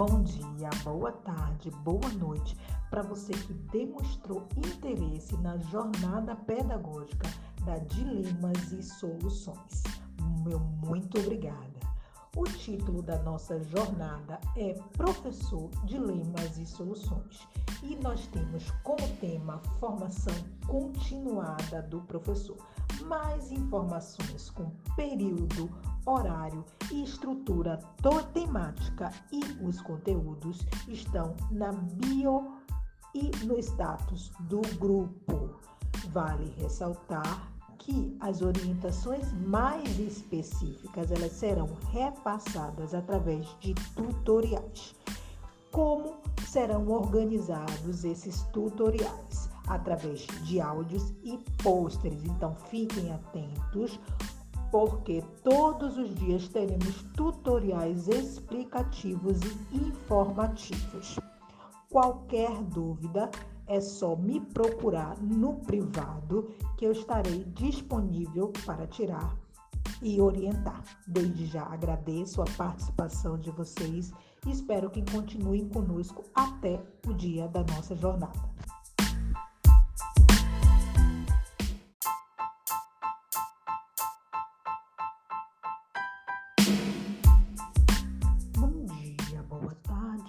Bom dia, boa tarde, boa noite para você que demonstrou interesse na jornada pedagógica da Dilemas e Soluções. Meu muito obrigada. O título da nossa jornada é Professor Dilemas e Soluções e nós temos como tema Formação Continuada do Professor. Mais informações com período, horário e estrutura temática e os conteúdos estão na bio e no status do grupo. Vale ressaltar que as orientações mais específicas elas serão repassadas através de tutoriais. Como serão organizados esses tutoriais? Através de áudios e pôsteres. Então fiquem atentos, porque todos os dias teremos tutoriais explicativos e informativos. Qualquer dúvida, é só me procurar no privado que eu estarei disponível para tirar e orientar. Desde já agradeço a participação de vocês e espero que continuem conosco até o dia da nossa jornada.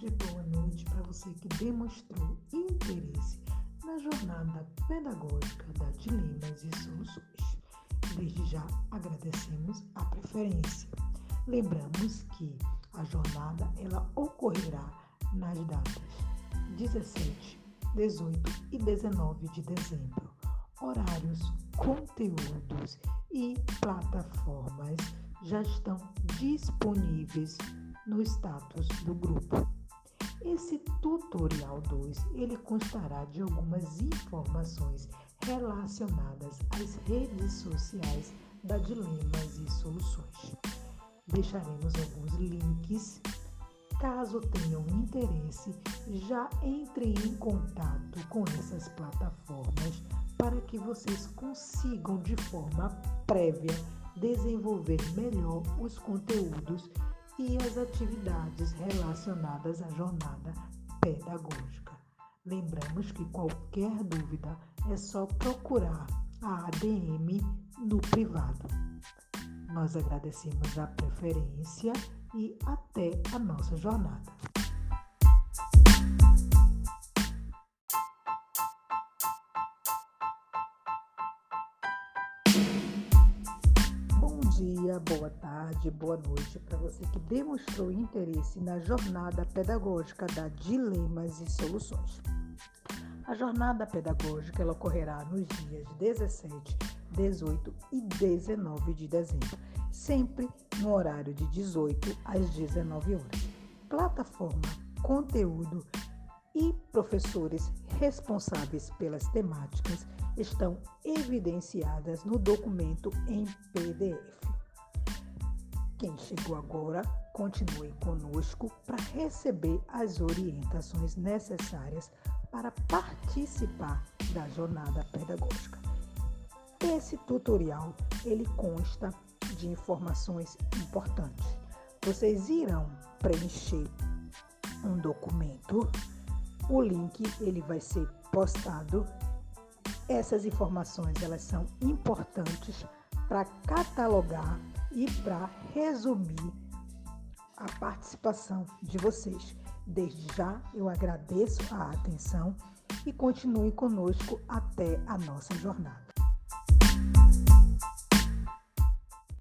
Tarde, boa noite para você que demonstrou interesse na jornada pedagógica da Dilemas e Soluções. Desde já agradecemos a preferência. Lembramos que a jornada ela ocorrerá nas datas 17, 18 e 19 de dezembro. Horários, conteúdos e plataformas já estão disponíveis no status do grupo. Esse tutorial 2, ele constará de algumas informações relacionadas às redes sociais da Dilemas e Soluções. Deixaremos alguns links. Caso tenham interesse, já entrem em contato com essas plataformas para que vocês consigam de forma prévia desenvolver melhor os conteúdos e as atividades relacionadas à jornada pedagógica. Lembramos que qualquer dúvida é só procurar a ADM no privado. Nós agradecemos a preferência e até a nossa jornada. Dia, boa tarde, boa noite para você que demonstrou interesse na jornada pedagógica da Dilemas e Soluções. A jornada pedagógica ela ocorrerá nos dias 17, 18 e 19 de dezembro, sempre no horário de 18 às 19 horas. Plataforma, conteúdo e professores responsáveis pelas temáticas estão evidenciadas no documento em PDF. Quem chegou agora, continue conosco para receber as orientações necessárias para participar da jornada pedagógica. Esse tutorial ele consta de informações importantes. Vocês irão preencher um documento. O link ele vai ser postado. Essas informações elas são importantes para catalogar e para resumir a participação de vocês. Desde já eu agradeço a atenção e continue conosco até a nossa jornada.